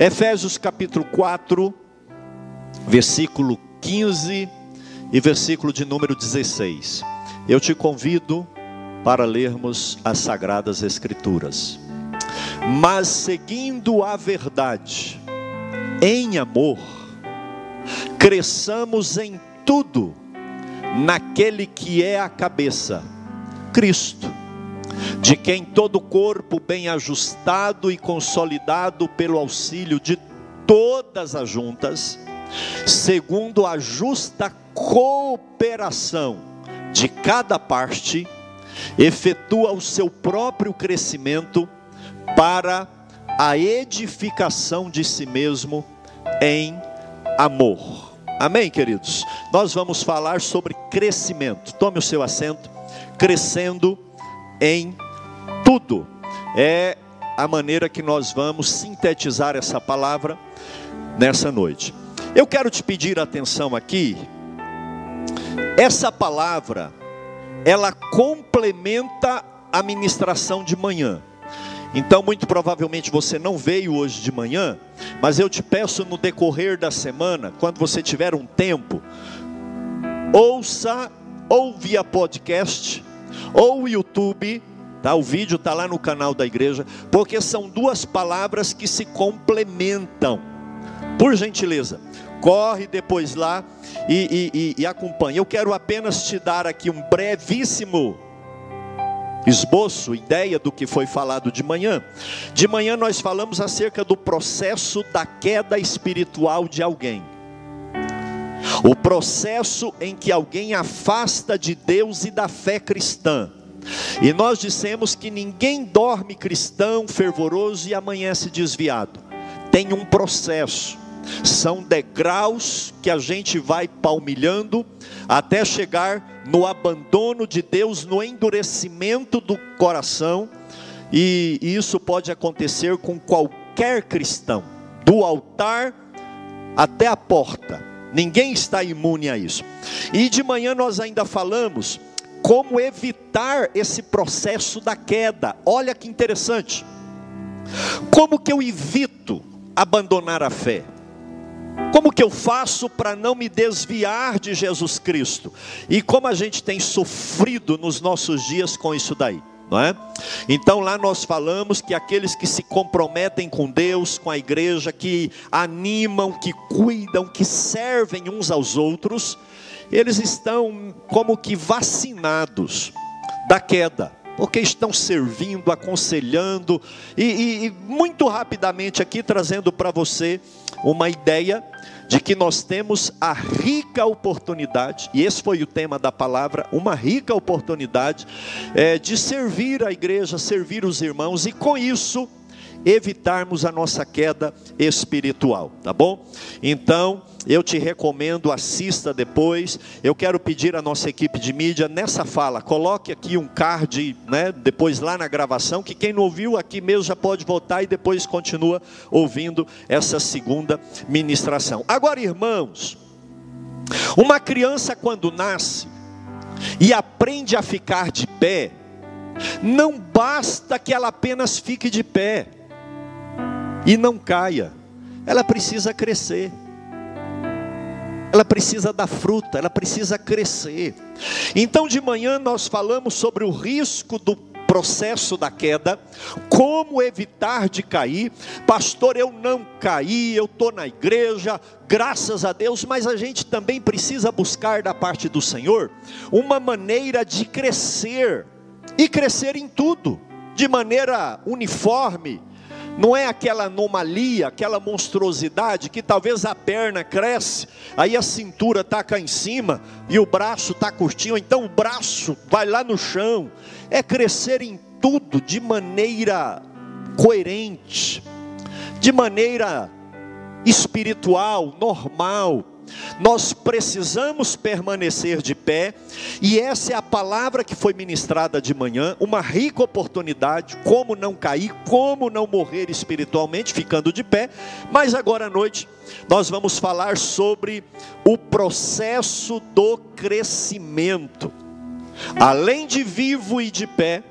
Efésios capítulo 4, versículo 15 e versículo de número 16. Eu te convido para lermos as sagradas escrituras. Mas seguindo a verdade, em amor, cresçamos em tudo naquele que é a cabeça, Cristo, de quem todo corpo bem ajustado e consolidado pelo auxílio de todas as juntas, segundo a justa cooperação de cada parte, efetua o seu próprio crescimento para a edificação de si mesmo em amor. Amém, queridos? Nós vamos falar sobre crescimento. Tome o seu assento. Crescendo em tudo. É a maneira que nós vamos sintetizar essa palavra nessa noite. Eu quero te pedir atenção aqui. Essa palavra, ela complementa a ministração de manhã. Então, muito provavelmente você não veio hoje de manhã, mas eu te peço no decorrer da semana, quando você tiver um tempo, ouça ou via podcast ou YouTube, tá? O vídeo está lá no canal da igreja, porque são duas palavras que se complementam. Por gentileza, corre depois lá e, e, e, e acompanhe. Eu quero apenas te dar aqui um brevíssimo esboço, ideia do que foi falado de manhã. De manhã nós falamos acerca do processo da queda espiritual de alguém. O processo em que alguém afasta de Deus e da fé cristã. E nós dissemos que ninguém dorme cristão, fervoroso e amanhece desviado. Tem um processo são degraus que a gente vai palmilhando até chegar no abandono de Deus, no endurecimento do coração, e isso pode acontecer com qualquer cristão, do altar até a porta. Ninguém está imune a isso. E de manhã nós ainda falamos como evitar esse processo da queda. Olha que interessante. Como que eu evito abandonar a fé? Como que eu faço para não me desviar de Jesus Cristo? E como a gente tem sofrido nos nossos dias com isso daí? É? Então lá nós falamos que aqueles que se comprometem com Deus, com a igreja, que animam, que cuidam, que servem uns aos outros, eles estão como que vacinados da queda, porque estão servindo, aconselhando e, e, e muito rapidamente aqui trazendo para você uma ideia de que nós temos a rica oportunidade, e esse foi o tema da palavra, uma rica oportunidade é, de servir a igreja, servir os irmãos, e com isso evitarmos a nossa queda espiritual, tá bom? Então, eu te recomendo, assista depois. Eu quero pedir à nossa equipe de mídia, nessa fala, coloque aqui um card, né, depois lá na gravação, que quem não ouviu aqui mesmo já pode voltar e depois continua ouvindo essa segunda ministração. Agora, irmãos, uma criança quando nasce e aprende a ficar de pé, não basta que ela apenas fique de pé e não caia, ela precisa crescer. Ela precisa dar fruta, ela precisa crescer. Então, de manhã, nós falamos sobre o risco do processo da queda, como evitar de cair. Pastor, eu não caí, eu estou na igreja, graças a Deus, mas a gente também precisa buscar da parte do Senhor uma maneira de crescer, e crescer em tudo, de maneira uniforme, não é aquela anomalia, aquela monstruosidade que talvez a perna cresce, aí a cintura está cá em cima e o braço está curtinho, então o braço vai lá no chão. É crescer em tudo de maneira coerente, de maneira espiritual, normal nós precisamos permanecer de pé, e essa é a palavra que foi ministrada de manhã, uma rica oportunidade, como não cair, como não morrer espiritualmente, ficando de pé, mas agora à noite nós vamos falar sobre o processo do crescimento. Além de vivo e de pé,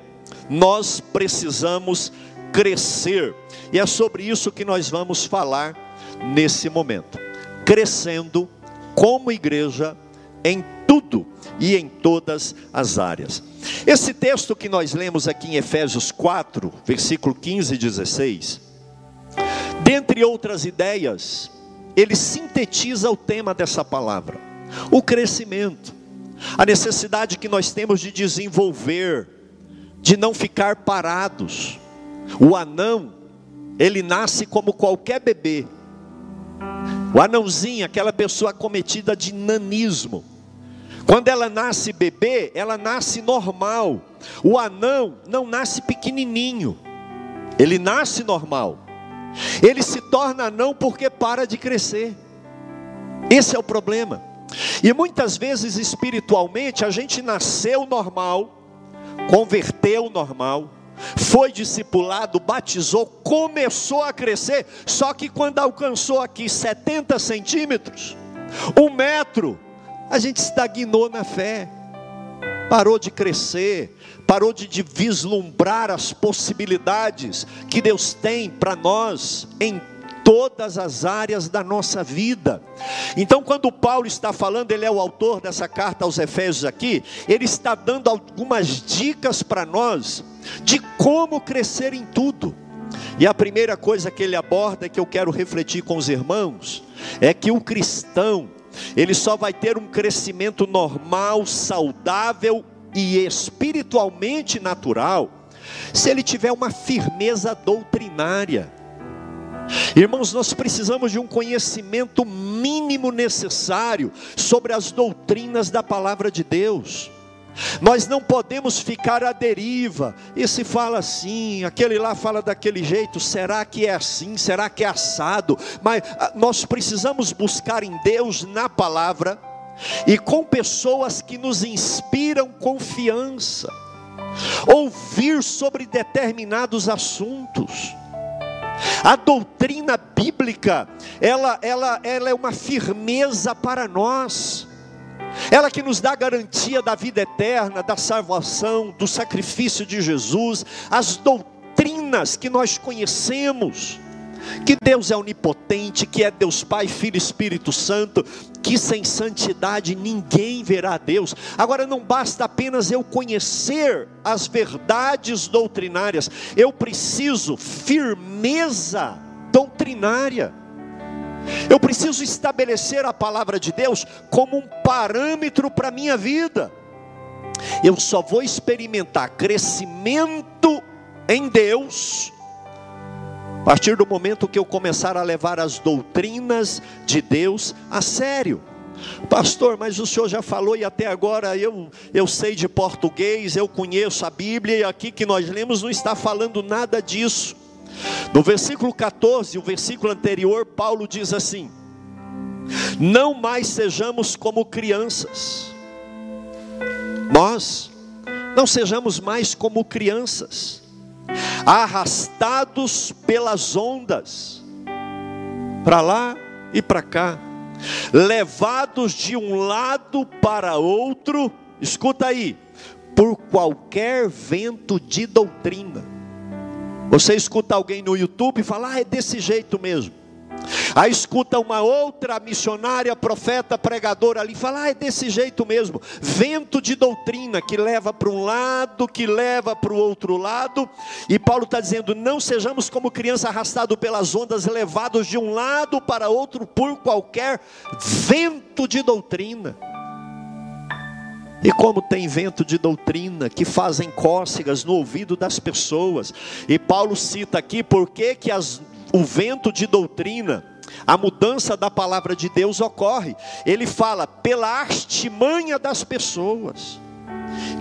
nós precisamos crescer. E é sobre isso que nós vamos falar nesse momento. Crescendo como igreja em tudo e em todas as áreas. Esse texto que nós lemos aqui em Efésios 4, versículo 15 e 16, dentre outras ideias, ele sintetiza o tema dessa palavra: o crescimento, a necessidade que nós temos de desenvolver, de não ficar parados. O anão, ele nasce como qualquer bebê. O anãozinho, aquela pessoa cometida de nanismo. Quando ela nasce bebê, ela nasce normal. O anão não nasce pequenininho. Ele nasce normal. Ele se torna anão porque para de crescer. Esse é o problema. E muitas vezes espiritualmente a gente nasceu normal, converteu normal, foi discipulado, batizou, começou a crescer, só que quando alcançou aqui 70 centímetros, um metro, a gente estagnou na fé, parou de crescer, parou de, vislumbrar as possibilidades que Deus tem para nós em todas as áreas da nossa vida. Então, quando Paulo está falando, ele é o autor dessa carta aos Efésios aqui, ele está dando algumas dicas para nós de como crescer em tudo. E a primeira coisa que ele aborda, que eu quero refletir com os irmãos, é que o cristão, ele só vai ter um crescimento normal, saudável e espiritualmente natural, se ele tiver uma firmeza doutrinária. Irmãos, nós precisamos de um conhecimento mínimo necessário sobre as doutrinas da palavra de Deus. Nós não podemos ficar à deriva. Esse fala assim, aquele lá fala daquele jeito. Será que é assim? Será que é assado? Mas ah, nós precisamos buscar em Deus, na palavra, e com pessoas que nos inspiram confiança. Ouvir sobre determinados assuntos. A doutrina bíblica, ela, ela, ela é uma firmeza para nós. Ela que nos dá garantia da vida eterna, da salvação, do sacrifício de Jesus, as doutrinas que nós conhecemos que Deus é onipotente, que é Deus Pai, Filho e Espírito Santo, que sem santidade ninguém verá Deus. Agora não basta apenas eu conhecer as verdades doutrinárias, eu preciso firmeza doutrinária. Eu preciso estabelecer a palavra de Deus como um parâmetro para a minha vida. Eu só vou experimentar crescimento em Deus partir do momento que eu começar a levar as doutrinas de Deus a sério. Pastor, mas o senhor já falou e até agora eu, eu sei de português, eu conheço a Bíblia e aqui que nós lemos não está falando nada disso. No versículo 14, o versículo anterior, Paulo diz assim: Não mais sejamos como crianças, nós não sejamos mais como crianças arrastados pelas ondas, para lá e para cá, levados de um lado para outro, escuta aí, por qualquer vento de doutrina. Você escuta alguém no YouTube e fala, ah, é desse jeito mesmo. Aí escuta uma outra missionária, profeta, pregadora ali, fala: ah, é desse jeito mesmo. Vento de doutrina que leva para um lado, que leva para o outro lado. E Paulo está dizendo: não sejamos como criança arrastado pelas ondas, levados de um lado para outro por qualquer vento de doutrina. E como tem vento de doutrina que fazem cócegas no ouvido das pessoas. E Paulo cita aqui por que, as o vento de doutrina, a mudança da palavra de Deus ocorre. Ele fala pela artimanha das pessoas.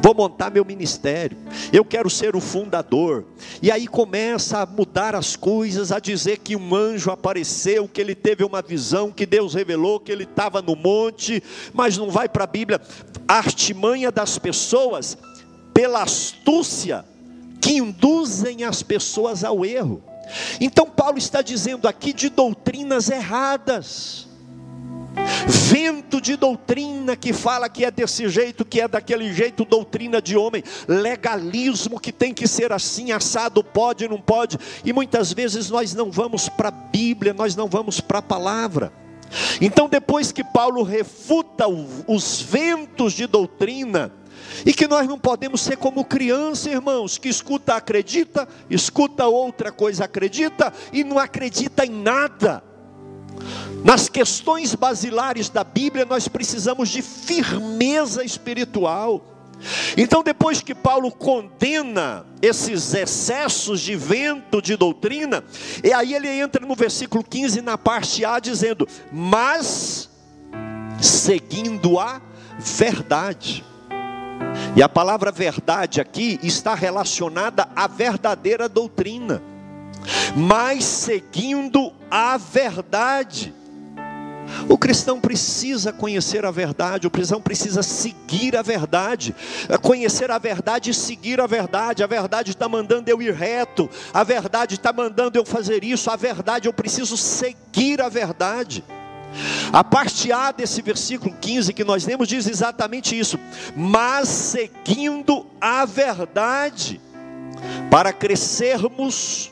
Vou montar meu ministério. Eu quero ser o fundador. E aí começa a mudar as coisas, a dizer que um anjo apareceu, que ele teve uma visão, que Deus revelou, que ele estava no monte, mas não vai para a Bíblia. A artimanha das pessoas, pela astúcia, que induzem as pessoas ao erro. Então, Paulo está dizendo aqui de doutrinas erradas. Vento de doutrina que fala que é desse jeito, que é daquele jeito, doutrina de homem, legalismo que tem que ser assim, assado, pode, não pode, e muitas vezes nós não vamos para a Bíblia, nós não vamos para a palavra. Então, depois que Paulo refuta os ventos de doutrina, e que nós não podemos ser como criança, irmãos, que escuta, acredita, escuta outra coisa, acredita e não acredita em nada. Nas questões basilares da Bíblia, nós precisamos de firmeza espiritual. Então, depois que Paulo condena esses excessos de vento de doutrina, e aí ele entra no versículo 15, na parte A, dizendo: Mas seguindo a verdade. E a palavra verdade aqui está relacionada à verdadeira doutrina, mas seguindo a verdade. O cristão precisa conhecer a verdade, o cristão precisa seguir a verdade, conhecer a verdade e seguir a verdade. A verdade está mandando eu ir reto, a verdade está mandando eu fazer isso, a verdade eu preciso seguir a verdade. A parte A desse versículo 15 que nós lemos diz exatamente isso: mas seguindo a verdade, para crescermos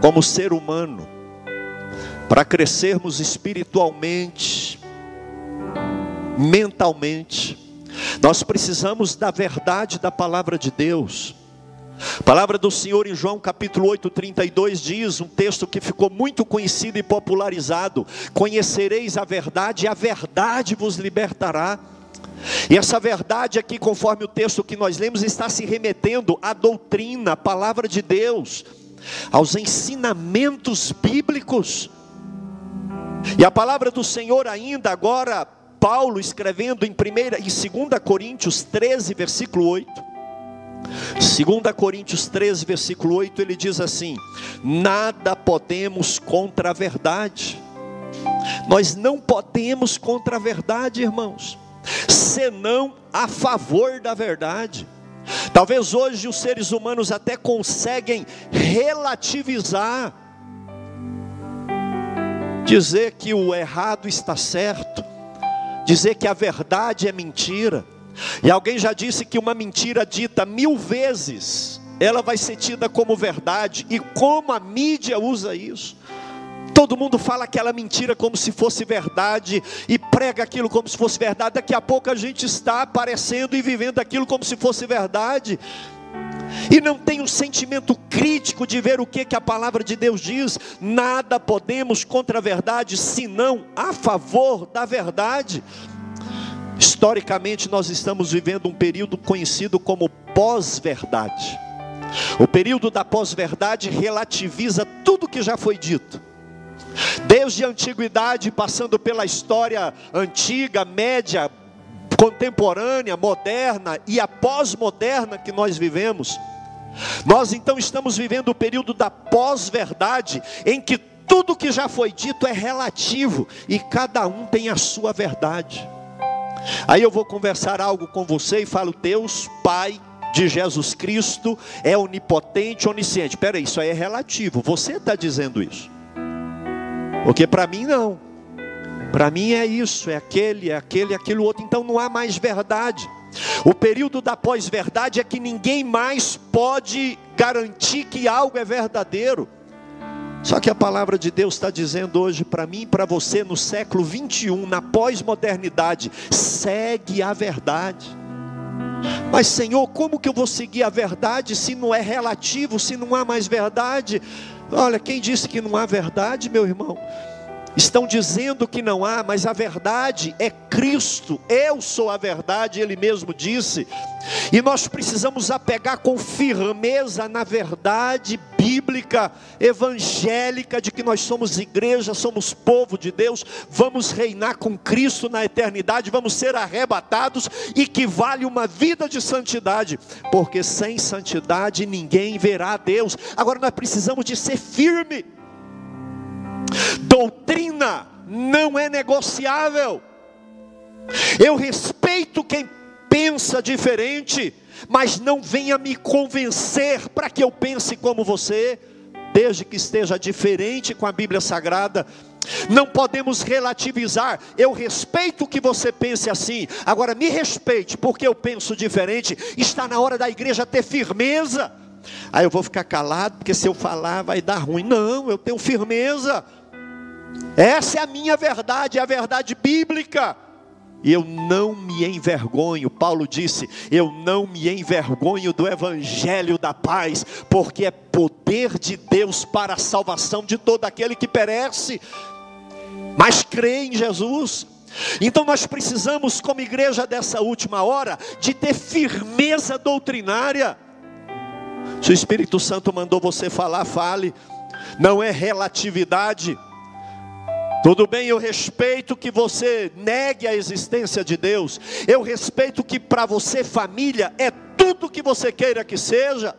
como ser humano, para crescermos espiritualmente, mentalmente, nós precisamos da verdade da palavra de Deus. Palavra do Senhor em João capítulo 8, 32 diz, um texto que ficou muito conhecido e popularizado: Conhecereis a verdade, e a verdade vos libertará. E essa verdade aqui, conforme o texto que nós lemos, está se remetendo à doutrina, à palavra de Deus, aos ensinamentos bíblicos. E a palavra do Senhor ainda agora, Paulo escrevendo em 1 em 2 Coríntios 13, versículo 8, 2 Coríntios 13, versículo 8, ele diz assim: Nada podemos contra a verdade. Nós não podemos contra a verdade, irmãos, senão a favor da verdade. Talvez hoje os seres humanos até conseguem relativizar, dizer que o errado está certo, dizer que a verdade é mentira. E alguém já disse que uma mentira dita mil vezes, ela vai ser tida como verdade, e como a mídia usa isso. Todo mundo fala aquela mentira como se fosse verdade e prega aquilo como se fosse verdade. Daqui a pouco a gente está aparecendo e vivendo aquilo como se fosse verdade. E não tem um sentimento crítico de ver o que, que a palavra de Deus diz. Nada podemos contra a verdade, senão a favor da verdade. Historicamente, nós estamos vivendo um período conhecido como pós-verdade. O período da pós-verdade relativiza tudo que já foi dito. Desde a antiguidade, passando pela história antiga, média, contemporânea, moderna e a pós-moderna que nós vivemos. Nós então estamos vivendo o período da pós-verdade, em que tudo que já foi dito é relativo e cada um tem a sua verdade. Aí eu vou conversar algo com você e falo: Deus, Pai de Jesus Cristo, é onipotente, onisciente. Espera aí, isso aí é relativo. Você está dizendo isso. Porque para mim não. Para mim é isso, é aquele, é aquele, é aquilo outro. Então não há mais verdade. O período da pós-verdade é que ninguém mais pode garantir que algo é verdadeiro. Só que a palavra de Deus está dizendo hoje para mim e para você, no século 21, na pós-modernidade, segue a verdade. Mas Senhor, como que eu vou seguir a verdade se não é relativo, se não há mais verdade? Olha, quem disse que não há verdade, meu irmão? Estão dizendo que não há, mas a verdade é Cristo. Eu sou a verdade, ele mesmo disse. E nós precisamos apegar com firmeza na verdade bíblica, evangélica, de que nós somos igreja, somos povo de Deus, vamos reinar com Cristo na eternidade, vamos ser arrebatados e que vale uma vida de santidade, porque sem santidade ninguém verá Deus. Agora nós precisamos de ser firme Doutrina não é negociável. Eu respeito quem pensa diferente, mas não venha me convencer para que eu pense como você, desde que esteja diferente com a Bíblia Sagrada. Não podemos relativizar. Eu respeito que você pense assim. Agora me respeite, porque eu penso diferente. Está na hora da igreja ter firmeza. Aí eu vou ficar calado, porque se eu falar vai dar ruim. Não, eu tenho firmeza. Essa é a minha verdade, é a verdade bíblica. E eu não me envergonho, Paulo disse: eu não me envergonho do evangelho da paz, porque é poder de Deus para a salvação de todo aquele que perece, mas crê em Jesus. Então nós precisamos, como igreja dessa última hora, de ter firmeza doutrinária. Se o Espírito Santo mandou você falar, fale. Não é relatividade. Tudo bem, eu respeito que você negue a existência de Deus. Eu respeito que para você família é tudo que você queira que seja.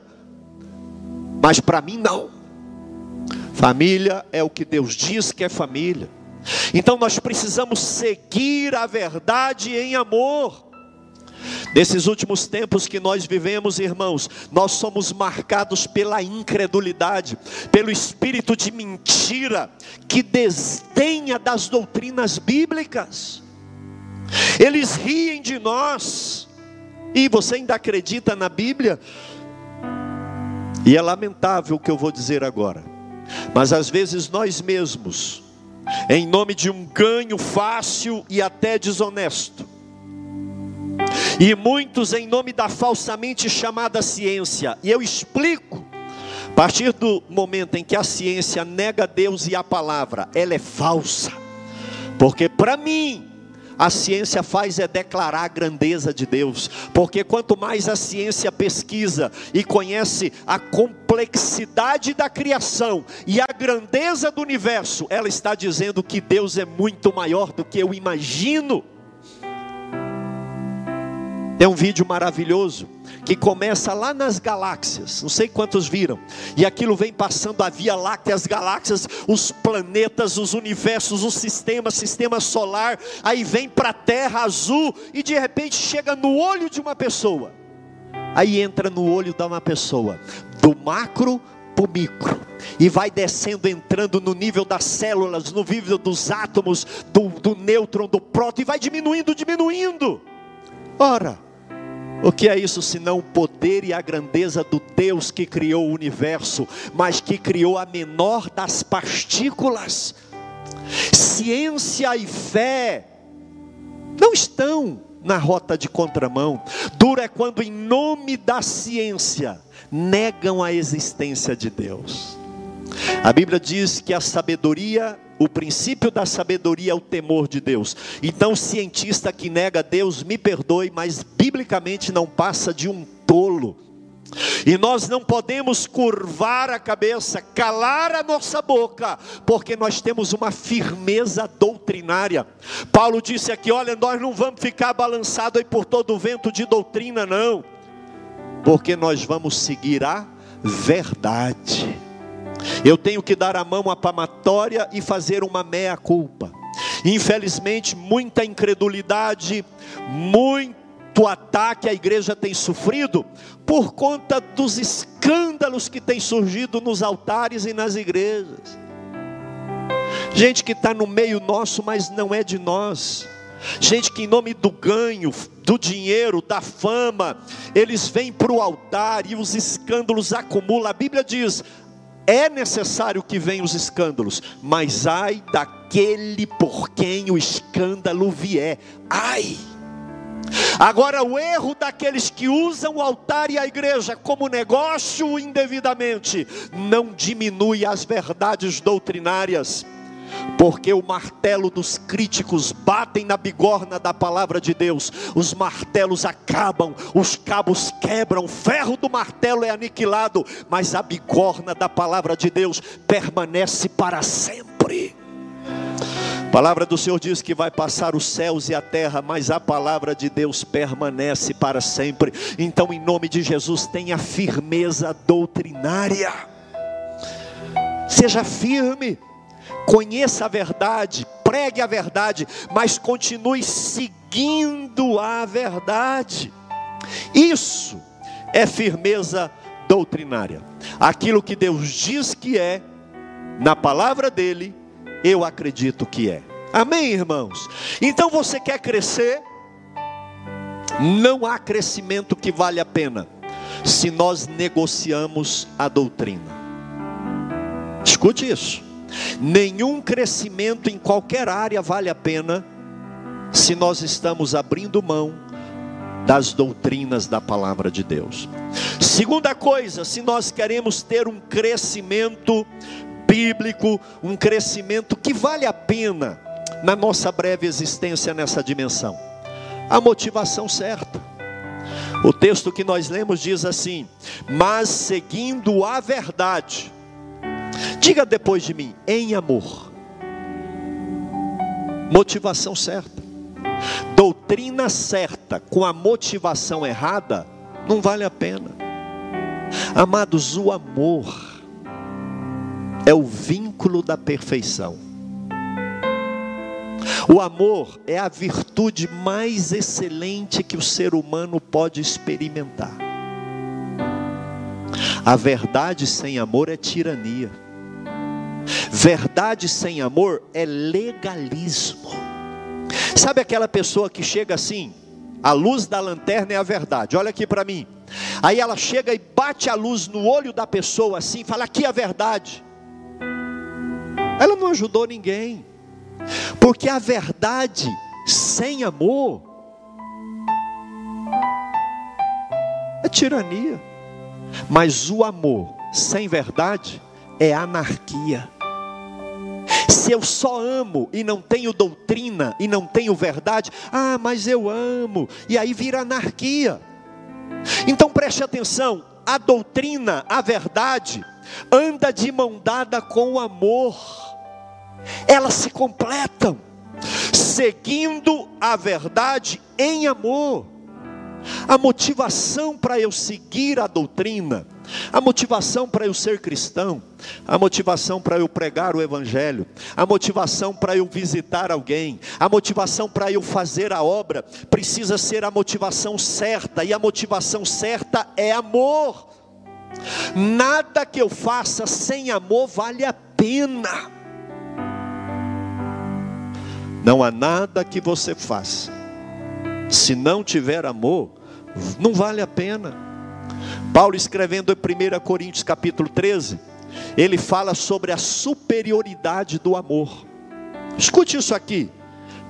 Mas para mim não. Família é o que Deus diz que é família. Então nós precisamos seguir a verdade em amor. Nesses últimos tempos que nós vivemos, irmãos, nós somos marcados pela incredulidade, pelo espírito de mentira que desdenha das doutrinas bíblicas. Eles riem de nós. E você ainda acredita na Bíblia? E é lamentável o que eu vou dizer agora. Mas às vezes nós mesmos, em nome de um ganho fácil e até desonesto, e muitos em nome da falsamente chamada ciência. E eu explico. A partir do momento em que a ciência nega Deus e a palavra, ela é falsa. Porque para mim, a ciência faz é declarar a grandeza de Deus, porque quanto mais a ciência pesquisa e conhece a complexidade da criação e a grandeza do universo, ela está dizendo que Deus é muito maior do que eu imagino. É um vídeo maravilhoso que começa lá nas galáxias, não sei quantos viram, e aquilo vem passando a Via Láctea, as galáxias, os planetas, os universos, o sistema, sistema solar, aí vem para a Terra azul e de repente chega no olho de uma pessoa. Aí entra no olho de uma pessoa, do macro para o micro, e vai descendo, entrando no nível das células, no nível dos átomos, do, do nêutron, do próton, e vai diminuindo, diminuindo. Ora, o que é isso senão o poder e a grandeza do Deus que criou o universo, mas que criou a menor das partículas? Ciência e fé não estão na rota de contramão. Duro é quando, em nome da ciência, negam a existência de Deus. A Bíblia diz que a sabedoria o princípio da sabedoria é o temor de Deus. Então, cientista que nega Deus, me perdoe, mas biblicamente não passa de um tolo. E nós não podemos curvar a cabeça, calar a nossa boca, porque nós temos uma firmeza doutrinária. Paulo disse aqui: olha, nós não vamos ficar balançados aí por todo o vento de doutrina, não, porque nós vamos seguir a verdade. Eu tenho que dar a mão à pamatória e fazer uma meia-culpa. Infelizmente, muita incredulidade, muito ataque a igreja tem sofrido por conta dos escândalos que têm surgido nos altares e nas igrejas. Gente que está no meio nosso, mas não é de nós. Gente que, em nome do ganho, do dinheiro, da fama, eles vêm para o altar e os escândalos acumulam. A Bíblia diz: é necessário que venham os escândalos, mas ai daquele por quem o escândalo vier. Ai! Agora, o erro daqueles que usam o altar e a igreja como negócio indevidamente não diminui as verdades doutrinárias porque o martelo dos críticos batem na bigorna da palavra de Deus, os martelos acabam, os cabos quebram, o ferro do martelo é aniquilado, mas a bigorna da palavra de Deus permanece para sempre. A palavra do Senhor diz que vai passar os céus e a terra, mas a palavra de Deus permanece para sempre. Então, em nome de Jesus, tenha firmeza doutrinária. Seja firme conheça a verdade, pregue a verdade, mas continue seguindo a verdade. Isso é firmeza doutrinária. Aquilo que Deus diz que é, na palavra dele, Eu acredito que é. Amém, irmãos? Então você quer crescer? Não há crescimento que vale a pena se nós negociamos a doutrina. Escute isso. Nenhum crescimento em qualquer área vale a pena se nós estamos abrindo mão das doutrinas da palavra de Deus. Segunda coisa, se nós queremos ter um crescimento bíblico, um crescimento que vale a pena na nossa breve existência nessa dimensão, a motivação certa. O texto que nós lemos diz assim: Mas seguindo a verdade, diga depois de mim, em amor, motivação certa, doutrina certa com a motivação errada, não vale a pena. Amados, o amor é o vínculo da perfeição. O amor é a virtude mais excelente que o ser humano pode experimentar. A verdade sem amor é tirania. Verdade sem amor é legalismo. Sabe aquela pessoa que chega assim, a luz da lanterna é a verdade. Olha aqui para mim. Aí ela chega e bate a luz no olho da pessoa assim, fala aqui é a verdade. Ela não ajudou ninguém. Porque a verdade sem amor é tirania. Mas o amor sem verdade é anarquia. Se eu só amo e não tenho doutrina e não tenho verdade, ah, mas eu amo, e aí vira anarquia. Então preste atenção: a doutrina, a verdade, anda de mão dada com o amor elas se completam, seguindo a verdade em amor. A motivação para eu seguir a doutrina, a motivação para eu ser cristão, a motivação para eu pregar o Evangelho, a motivação para eu visitar alguém, a motivação para eu fazer a obra, precisa ser a motivação certa, e a motivação certa é amor. Nada que eu faça sem amor vale a pena. Não há nada que você faça, se não tiver amor, não vale a pena. Paulo escrevendo em 1 Coríntios capítulo 13, ele fala sobre a superioridade do amor. Escute isso aqui.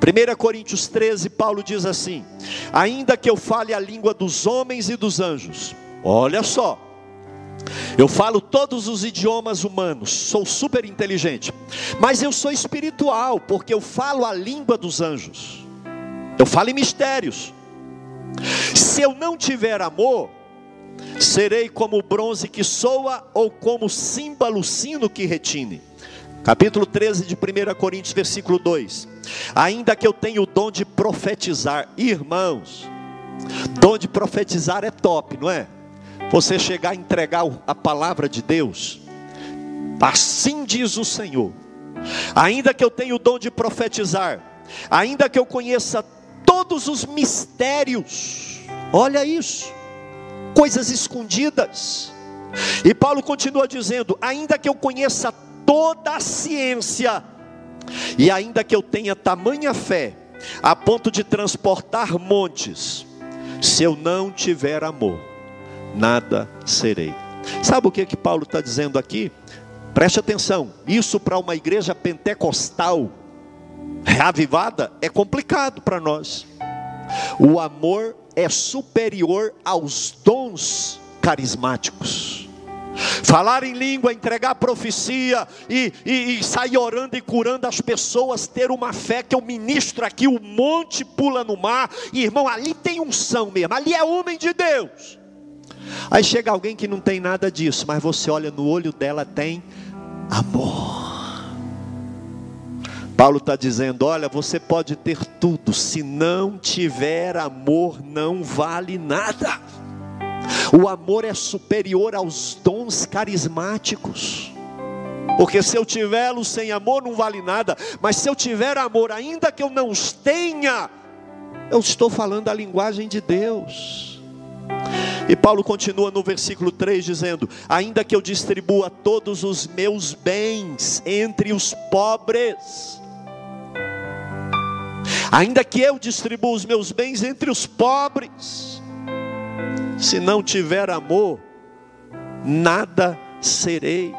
1 Coríntios 13, Paulo diz assim: Ainda que eu fale a língua dos homens e dos anjos, olha só, eu falo todos os idiomas humanos, sou super inteligente, mas eu sou espiritual, porque eu falo a língua dos anjos, eu falo em mistérios. Se eu não tiver amor, serei como bronze que soa ou como símbolo sino que retine. Capítulo 13 de 1 Coríntios, versículo 2: Ainda que eu tenha o dom de profetizar, irmãos, dom de profetizar é top, não é? você chegar a entregar a palavra de Deus, assim diz o Senhor, ainda que eu tenha o dom de profetizar, ainda que eu conheça todos os mistérios, olha isso, coisas escondidas, e Paulo continua dizendo: ainda que eu conheça toda a ciência, e ainda que eu tenha tamanha fé, a ponto de transportar montes, se eu não tiver amor, nada serei. Sabe o que que Paulo está dizendo aqui? Preste atenção, isso para uma igreja pentecostal reavivada é complicado para nós. O amor é superior aos dons carismáticos. Falar em língua, entregar profecia e, e, e, sair orando e curando as pessoas, ter uma fé que eu ministro aqui, o monte pula no mar, e irmão, ali tem unção mesmo, ali é homem de Deus. Aí chega alguém que não tem nada disso, mas você olha no olho dela, tem amor. Paulo está dizendo: olha, você pode ter tudo, se não tiver amor, não vale nada. O amor é superior aos dons carismáticos. Porque se eu tiver sem amor não vale nada, mas se eu tiver amor, ainda que eu não os tenha, eu estou falando a linguagem de Deus. E Paulo continua no versículo 3 dizendo: Ainda que eu distribua todos os meus bens entre os pobres, ainda que eu distribua os meus bens entre os pobres, se não tiver amor, nada serei.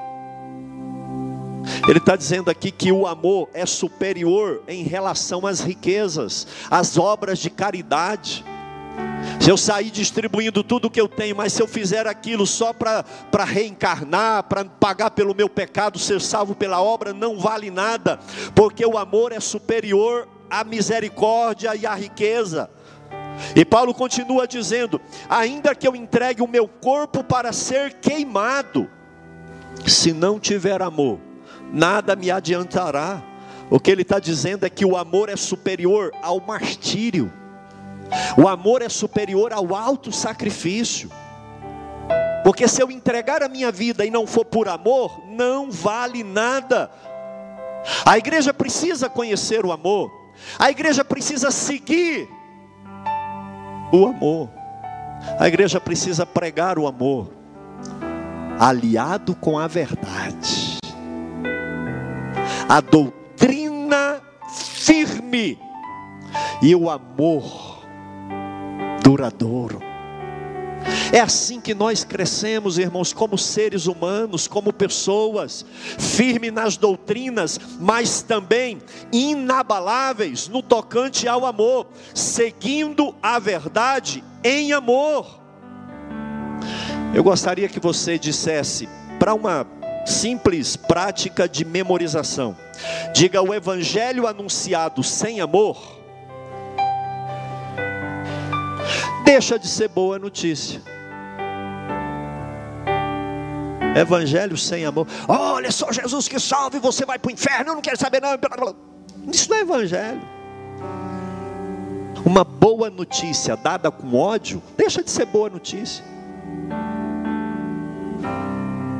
Ele está dizendo aqui que o amor é superior em relação às riquezas, às obras de caridade. Se eu sair distribuindo tudo que eu tenho, mas se eu fizer aquilo só para reencarnar, para pagar pelo meu pecado, ser salvo pela obra, não vale nada, porque o amor é superior à misericórdia e à riqueza. E Paulo continua dizendo: ainda que eu entregue o meu corpo para ser queimado, se não tiver amor, nada me adiantará. O que ele está dizendo é que o amor é superior ao martírio. O amor é superior ao alto sacrifício. Porque se eu entregar a minha vida e não for por amor, não vale nada. A igreja precisa conhecer o amor. A igreja precisa seguir o amor. A igreja precisa pregar o amor, aliado com a verdade. A doutrina firme e o amor duradouro. É assim que nós crescemos, irmãos, como seres humanos, como pessoas, firmes nas doutrinas, mas também inabaláveis no tocante ao amor, seguindo a verdade em amor. Eu gostaria que você dissesse para uma simples prática de memorização: diga o evangelho anunciado sem amor deixa de ser boa notícia. Evangelho sem amor. Olha só Jesus que salve, você vai para o inferno, eu não quero saber não. Isso não é evangelho. Uma boa notícia dada com ódio, deixa de ser boa notícia.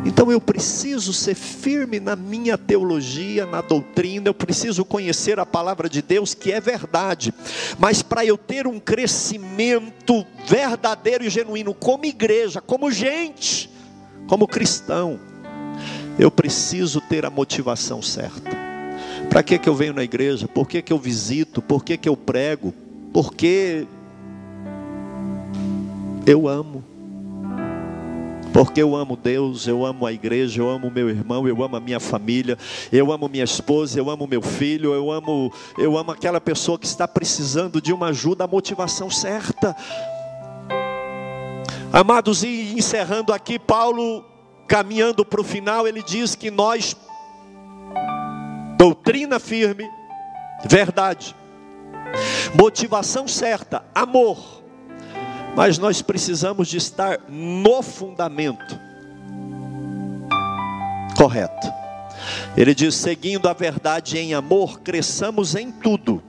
Então eu preciso ser firme na minha teologia, na doutrina, eu preciso conhecer a palavra de Deus, que é verdade. Mas para eu ter um crescimento verdadeiro e genuíno como igreja, como gente, como cristão, eu preciso ter a motivação certa. Para que, que eu venho na igreja? Por que, que eu visito? Por que, que eu prego? Porque eu amo. Porque eu amo Deus, eu amo a igreja, eu amo meu irmão, eu amo a minha família, eu amo minha esposa, eu amo meu filho, eu amo, eu amo aquela pessoa que está precisando de uma ajuda, a motivação certa. Amados, e encerrando aqui, Paulo, caminhando para o final, ele diz que nós, doutrina firme, verdade, motivação certa, amor, mas nós precisamos de estar no fundamento correto. Ele diz: seguindo a verdade em amor, cresçamos em tudo,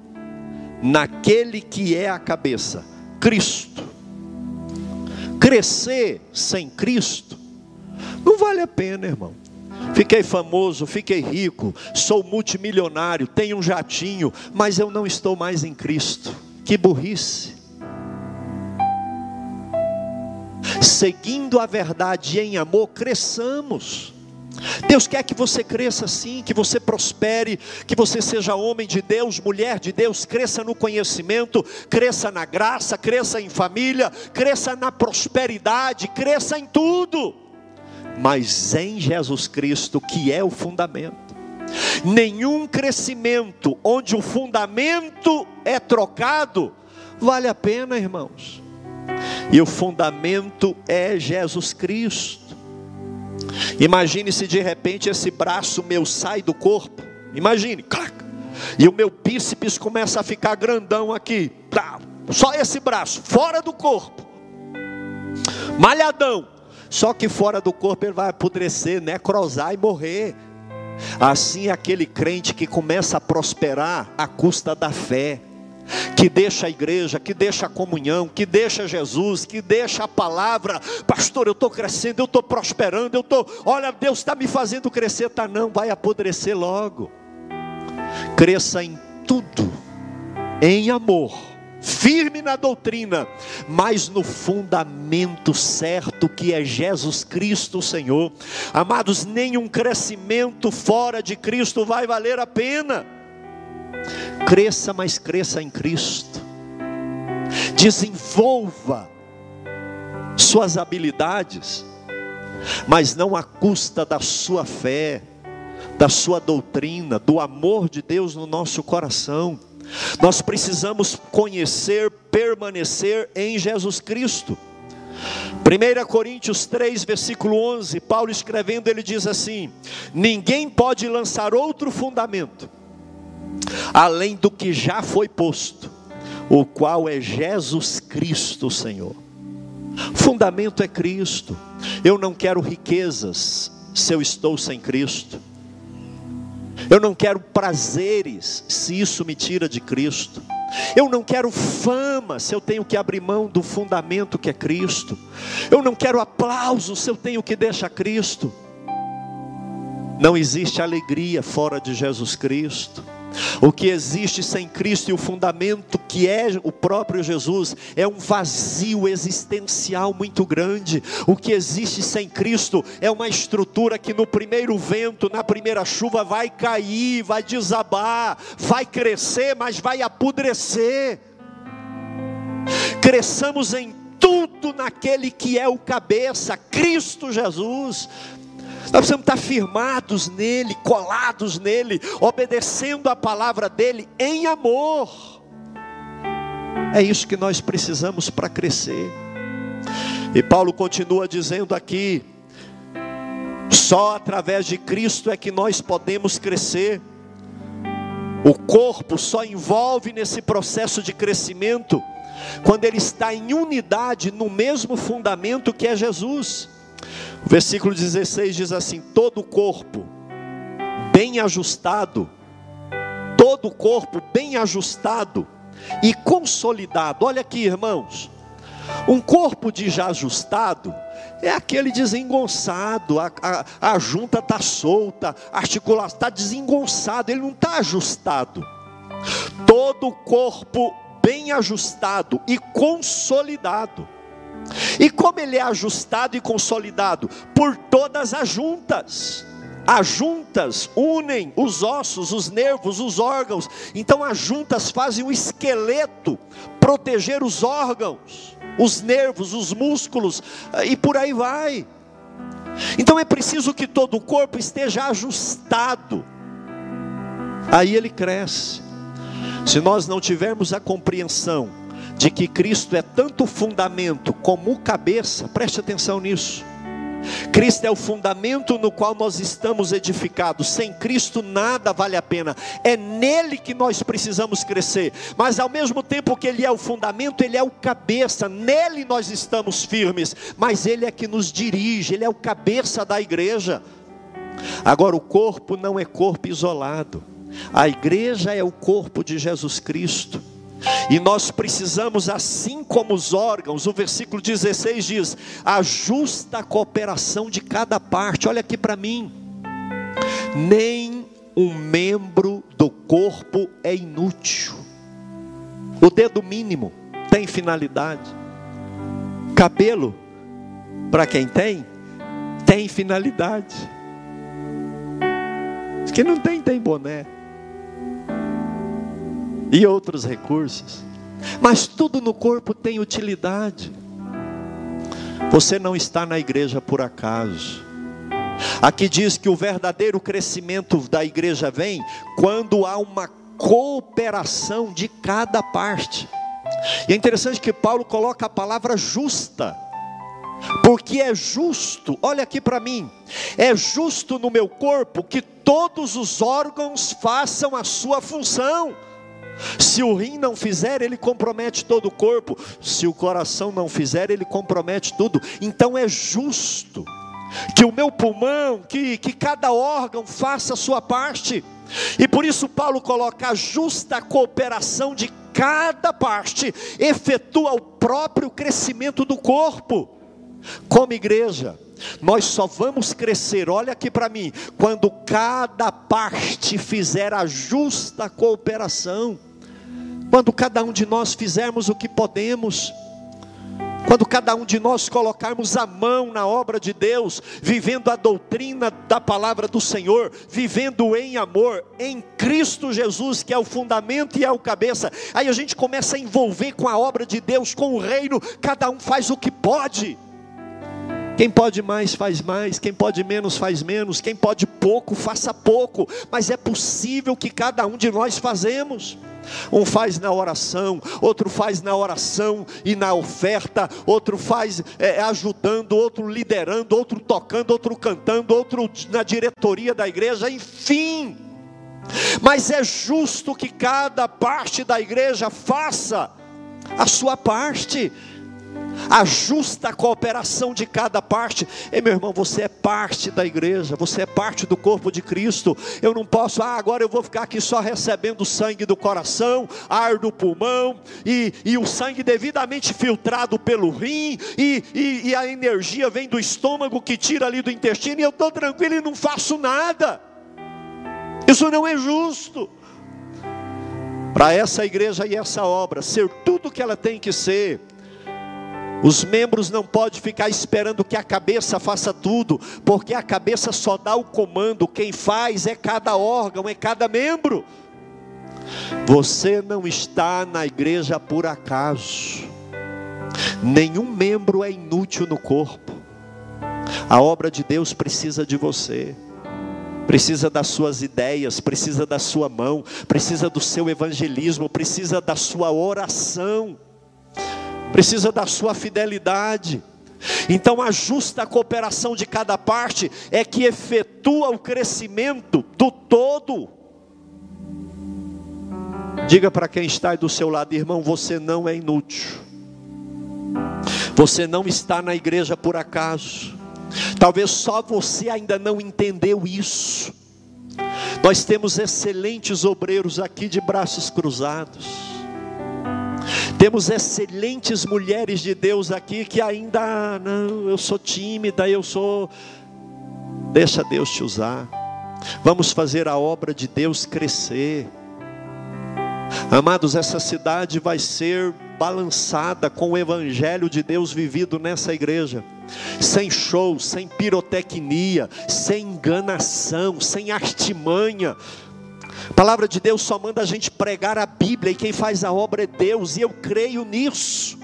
naquele que é a cabeça, Cristo. Crescer sem Cristo não vale a pena, irmão. Fiquei famoso, fiquei rico, sou multimilionário, tenho um jatinho, mas eu não estou mais em Cristo. Que burrice. Seguindo a verdade em amor, cresçamos. Deus quer que você cresça assim, que você prospere, que você seja homem de Deus, mulher de Deus, cresça no conhecimento, cresça na graça, cresça em família, cresça na prosperidade, cresça em tudo, mas em Jesus Cristo, que é o fundamento. Nenhum crescimento onde o fundamento é trocado vale a pena, irmãos. E o fundamento é Jesus Cristo. Imagine se de repente esse braço meu sai do corpo. Imagine, clac, e o meu bíceps começa a ficar grandão aqui. Só esse braço, fora do corpo. Malhadão. Só que fora do corpo ele vai apodrecer, necrosar e morrer. Assim aquele crente que começa a prosperar à custa da fé que deixa a igreja, que deixa a comunhão, que deixa Jesus, que deixa a palavra, pastor, eu estou crescendo, eu estou prosperando, eu estou, olha, Deus está me fazendo crescer, tá não, vai apodrecer logo. Cresça em tudo, em amor, firme na doutrina, mas no fundamento certo que é Jesus Cristo, Senhor. Amados, nenhum crescimento fora de Cristo vai valer a pena. Cresça, mas cresça em Cristo. Desenvolva suas habilidades, mas não à custa da sua fé, da sua doutrina, do amor de Deus no nosso coração. Nós precisamos conhecer, permanecer em Jesus Cristo. 1 Coríntios 3, versículo 11, Paulo escrevendo, ele diz assim: Ninguém pode lançar outro fundamento, além do que já foi posto, o qual é Jesus Cristo, Senhor. Fundamento é Cristo. Eu não quero riquezas se eu estou sem Cristo. Eu não quero prazeres se isso me tira de Cristo. Eu não quero fama se eu tenho que abrir mão do fundamento que é Cristo. Eu não quero aplauso se eu tenho que deixar Cristo. Não existe alegria fora de Jesus Cristo. O que existe sem Cristo e o fundamento que é o próprio Jesus é um vazio existencial muito grande. O que existe sem Cristo é uma estrutura que no primeiro vento, na primeira chuva, vai cair, vai desabar, vai crescer, mas vai apodrecer. Cresçamos em tudo naquele que é o cabeça, Cristo Jesus. Nós precisamos estar firmados nele, colados nele, obedecendo a palavra dele em amor. É isso que nós precisamos para crescer. E Paulo continua dizendo aqui: só através de Cristo é que nós podemos crescer. O corpo só envolve nesse processo de crescimento quando ele está em unidade no mesmo fundamento que é Jesus. O versículo 16 diz assim: todo o corpo bem ajustado, todo o corpo bem ajustado e consolidado. Olha aqui, irmãos. Um corpo já ajustado é aquele desengonçado, a, a, a junta está solta, a articulação está desengonçado, ele não está ajustado. Todo o corpo bem ajustado e consolidado. E como ele é ajustado e consolidado? Por todas as juntas. As juntas unem os ossos, os nervos, os órgãos. Então as juntas fazem o esqueleto proteger os órgãos, os nervos, os músculos e por aí vai. Então é preciso que todo o corpo esteja ajustado. Aí ele cresce. Se nós não tivermos a compreensão de que Cristo é tanto fundamento como cabeça, preste atenção nisso. Cristo é o fundamento no qual nós estamos edificados. Sem Cristo nada vale a pena. É nele que nós precisamos crescer. Mas ao mesmo tempo que ele é o fundamento, ele é o cabeça. Nele nós estamos firmes, mas ele é que nos dirige, ele é o cabeça da igreja. Agora o corpo não é corpo isolado. A igreja é o corpo de Jesus Cristo. E nós precisamos, assim como os órgãos, o versículo 16 diz: a justa cooperação de cada parte. Olha aqui para mim. Nem um membro do corpo é inútil. O dedo mínimo tem finalidade. Cabelo, para quem tem, tem finalidade. Quem não tem, tem boné e outros recursos. Mas tudo no corpo tem utilidade. Você não está na igreja por acaso. Aqui diz que o verdadeiro crescimento da igreja vem quando há uma cooperação de cada parte. E é interessante que Paulo coloca a palavra justa. Porque é justo, olha aqui para mim, é justo no meu corpo que todos os órgãos façam a sua função. Se o rim não fizer, ele compromete todo o corpo. Se o coração não fizer, ele compromete tudo. Então é justo que o meu pulmão, que, que cada órgão faça a sua parte. E por isso Paulo coloca a justa cooperação de cada parte, efetua o próprio crescimento do corpo. Como igreja, nós só vamos crescer, olha aqui para mim, quando cada parte fizer a justa cooperação. Quando cada um de nós fizermos o que podemos, quando cada um de nós colocarmos a mão na obra de Deus, vivendo a doutrina da palavra do Senhor, vivendo em amor, em Cristo Jesus, que é o fundamento e é o cabeça, aí a gente começa a envolver com a obra de Deus, com o reino, cada um faz o que pode. Quem pode mais faz mais, quem pode menos faz menos, quem pode pouco faça pouco, mas é possível que cada um de nós fazemos. Um faz na oração, outro faz na oração e na oferta, outro faz é, ajudando, outro liderando, outro tocando, outro cantando, outro na diretoria da igreja, enfim. Mas é justo que cada parte da igreja faça a sua parte a justa cooperação de cada parte. Ei, meu irmão, você é parte da igreja, você é parte do corpo de Cristo. Eu não posso, ah, agora eu vou ficar aqui só recebendo sangue do coração, ar do pulmão, e, e o sangue devidamente filtrado pelo rim, e, e, e a energia vem do estômago que tira ali do intestino, e eu estou tranquilo e não faço nada. Isso não é justo para essa igreja e essa obra ser tudo que ela tem que ser, os membros não podem ficar esperando que a cabeça faça tudo, porque a cabeça só dá o comando, quem faz é cada órgão, é cada membro. Você não está na igreja por acaso, nenhum membro é inútil no corpo, a obra de Deus precisa de você. Precisa das suas ideias, precisa da sua mão, precisa do seu evangelismo, precisa da sua oração precisa da sua fidelidade. Então, a justa cooperação de cada parte é que efetua o crescimento do todo. Diga para quem está do seu lado, irmão, você não é inútil. Você não está na igreja por acaso. Talvez só você ainda não entendeu isso. Nós temos excelentes obreiros aqui de braços cruzados. Temos excelentes mulheres de Deus aqui que ainda não, eu sou tímida, eu sou. Deixa Deus te usar. Vamos fazer a obra de Deus crescer. Amados, essa cidade vai ser balançada com o evangelho de Deus vivido nessa igreja. Sem show, sem pirotecnia, sem enganação, sem artimanha, palavra de Deus só manda a gente pregar a Bíblia e quem faz a obra é Deus, e eu creio nisso.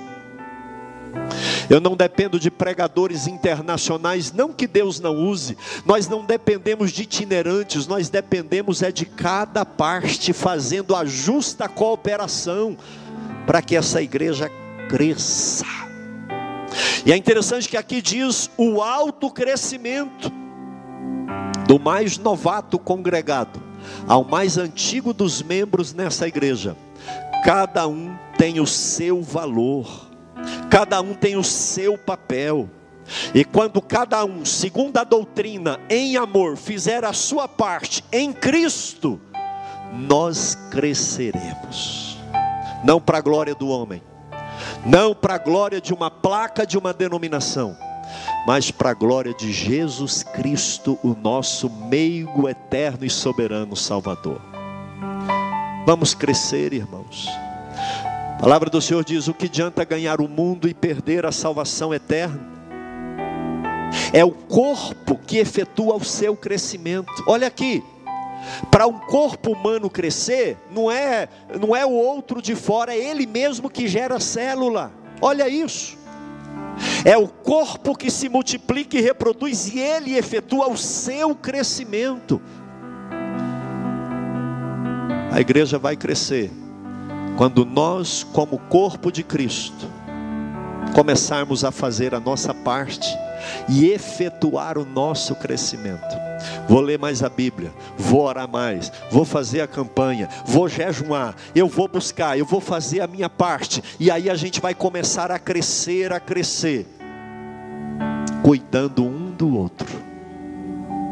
Eu não dependo de pregadores internacionais, não que Deus não use. Nós não dependemos de itinerantes, nós dependemos é de cada parte fazendo a justa cooperação para que essa igreja cresça. E é interessante que aqui diz o alto crescimento do mais novato congregado ao mais antigo dos membros nessa igreja. Cada um tem o seu valor, cada um tem o seu papel. E quando cada um, segundo a doutrina, em amor, fizer a sua parte em Cristo, nós cresceremos. Não para a glória do homem, não para a glória de uma placa de uma denominação mas para a glória de Jesus Cristo, o nosso meigo eterno e soberano Salvador. Vamos crescer, irmãos. A palavra do Senhor diz: o que adianta ganhar o mundo e perder a salvação eterna? É o corpo que efetua o seu crescimento. Olha aqui, para um corpo humano crescer, não é, não é o outro de fora, é ele mesmo que gera célula. Olha isso. É o corpo que se multiplica e reproduz, e ele efetua o seu crescimento. A igreja vai crescer quando nós, como corpo de Cristo, começarmos a fazer a nossa parte e efetuar o nosso crescimento. Vou ler mais a Bíblia, vou orar mais, vou fazer a campanha, vou jejuar, eu vou buscar, eu vou fazer a minha parte, e aí a gente vai começar a crescer, a crescer, cuidando um do outro,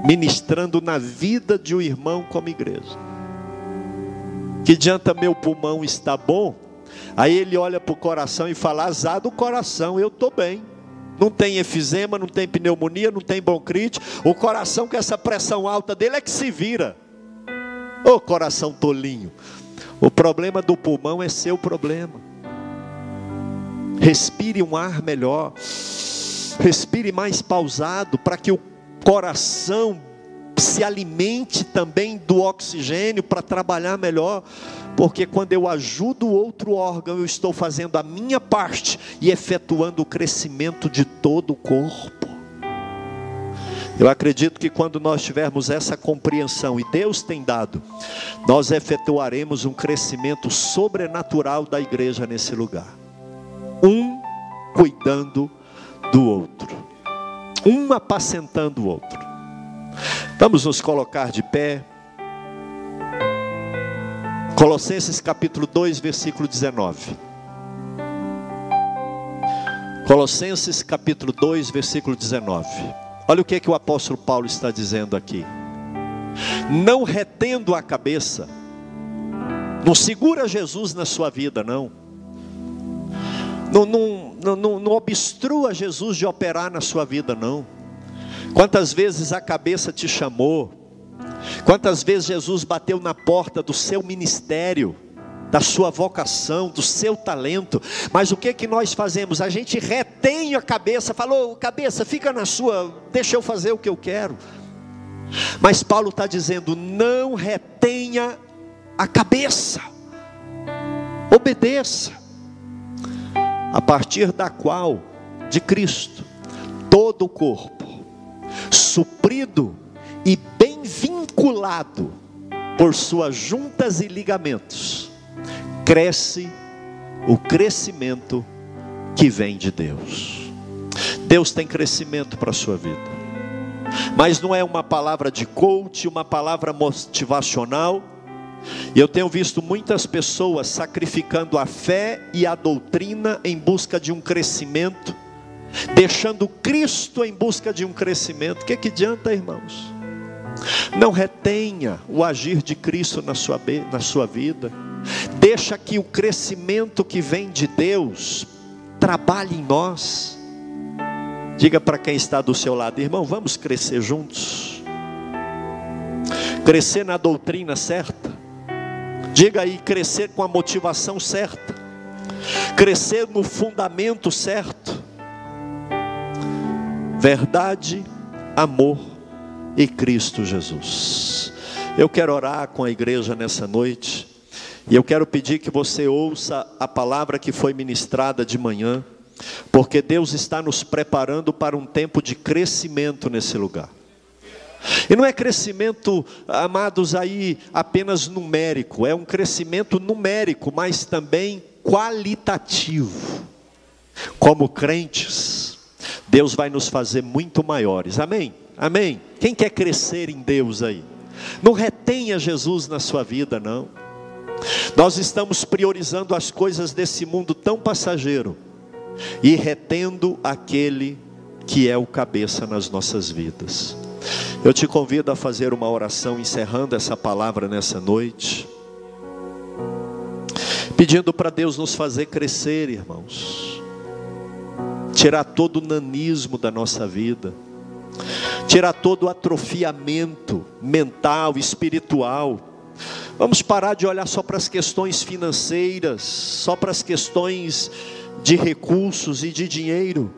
ministrando na vida de um irmão como igreja. Que adianta meu pulmão estar bom? Aí ele olha para o coração e fala: azar do coração, eu estou bem não tem efizema, não tem pneumonia, não tem bronquite. O coração com essa pressão alta dele é que se vira. Ô oh, coração tolinho. O problema do pulmão é seu problema. Respire um ar melhor. Respire mais pausado para que o coração se alimente também do oxigênio para trabalhar melhor, porque quando eu ajudo outro órgão, eu estou fazendo a minha parte e efetuando o crescimento de todo o corpo. Eu acredito que quando nós tivermos essa compreensão, e Deus tem dado, nós efetuaremos um crescimento sobrenatural da igreja nesse lugar. Um cuidando do outro, um apacentando o outro. Vamos nos colocar de pé. Colossenses capítulo 2, versículo 19. Colossenses capítulo 2, versículo 19. Olha o que, é que o apóstolo Paulo está dizendo aqui. Não retendo a cabeça, não segura Jesus na sua vida, não. Não, não, não, não obstrua Jesus de operar na sua vida, não. Quantas vezes a cabeça te chamou? Quantas vezes Jesus bateu na porta do seu ministério? da sua vocação, do seu talento. Mas o que que nós fazemos? A gente retém a cabeça, falou, cabeça, fica na sua, deixa eu fazer o que eu quero. Mas Paulo está dizendo: não retenha a cabeça, obedeça, a partir da qual, de Cristo, todo o corpo suprido e bem vinculado por suas juntas e ligamentos, cresce o crescimento que vem de Deus. Deus tem crescimento para a sua vida. Mas não é uma palavra de coach, uma palavra motivacional. E eu tenho visto muitas pessoas sacrificando a fé e a doutrina em busca de um crescimento deixando Cristo em busca de um crescimento. O que, que adianta, irmãos? Não retenha o agir de Cristo na sua, na sua vida. Deixa que o crescimento que vem de Deus trabalhe em nós. Diga para quem está do seu lado, irmão, vamos crescer juntos. Crescer na doutrina certa. Diga aí, crescer com a motivação certa. Crescer no fundamento certo verdade, amor e Cristo Jesus. Eu quero orar com a igreja nessa noite, e eu quero pedir que você ouça a palavra que foi ministrada de manhã, porque Deus está nos preparando para um tempo de crescimento nesse lugar. E não é crescimento, amados, aí apenas numérico, é um crescimento numérico, mas também qualitativo. Como crentes, Deus vai nos fazer muito maiores. Amém? Amém? Quem quer crescer em Deus aí? Não retenha Jesus na sua vida, não. Nós estamos priorizando as coisas desse mundo tão passageiro e retendo aquele que é o cabeça nas nossas vidas. Eu te convido a fazer uma oração encerrando essa palavra nessa noite, pedindo para Deus nos fazer crescer, irmãos tirar todo o nanismo da nossa vida, tirar todo o atrofiamento mental, espiritual. Vamos parar de olhar só para as questões financeiras, só para as questões de recursos e de dinheiro.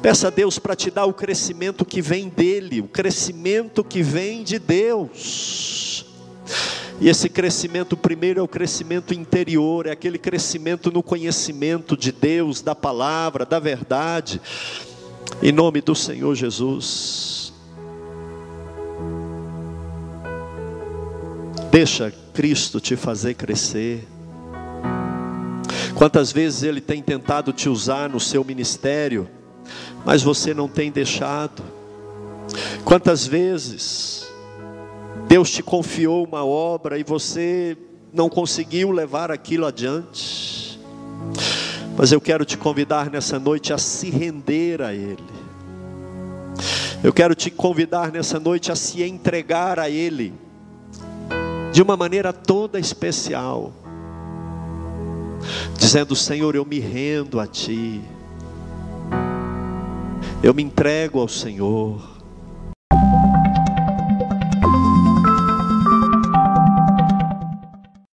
Peça a Deus para te dar o crescimento que vem dele, o crescimento que vem de Deus. E esse crescimento, primeiro, é o crescimento interior, é aquele crescimento no conhecimento de Deus, da palavra, da verdade. Em nome do Senhor Jesus. Deixa Cristo te fazer crescer. Quantas vezes Ele tem tentado te usar no seu ministério, mas você não tem deixado. Quantas vezes Deus te confiou uma obra e você não conseguiu levar aquilo adiante. Mas eu quero te convidar nessa noite a se render a Ele. Eu quero te convidar nessa noite a se entregar a Ele, de uma maneira toda especial, dizendo: Senhor, eu me rendo a Ti, eu me entrego ao Senhor.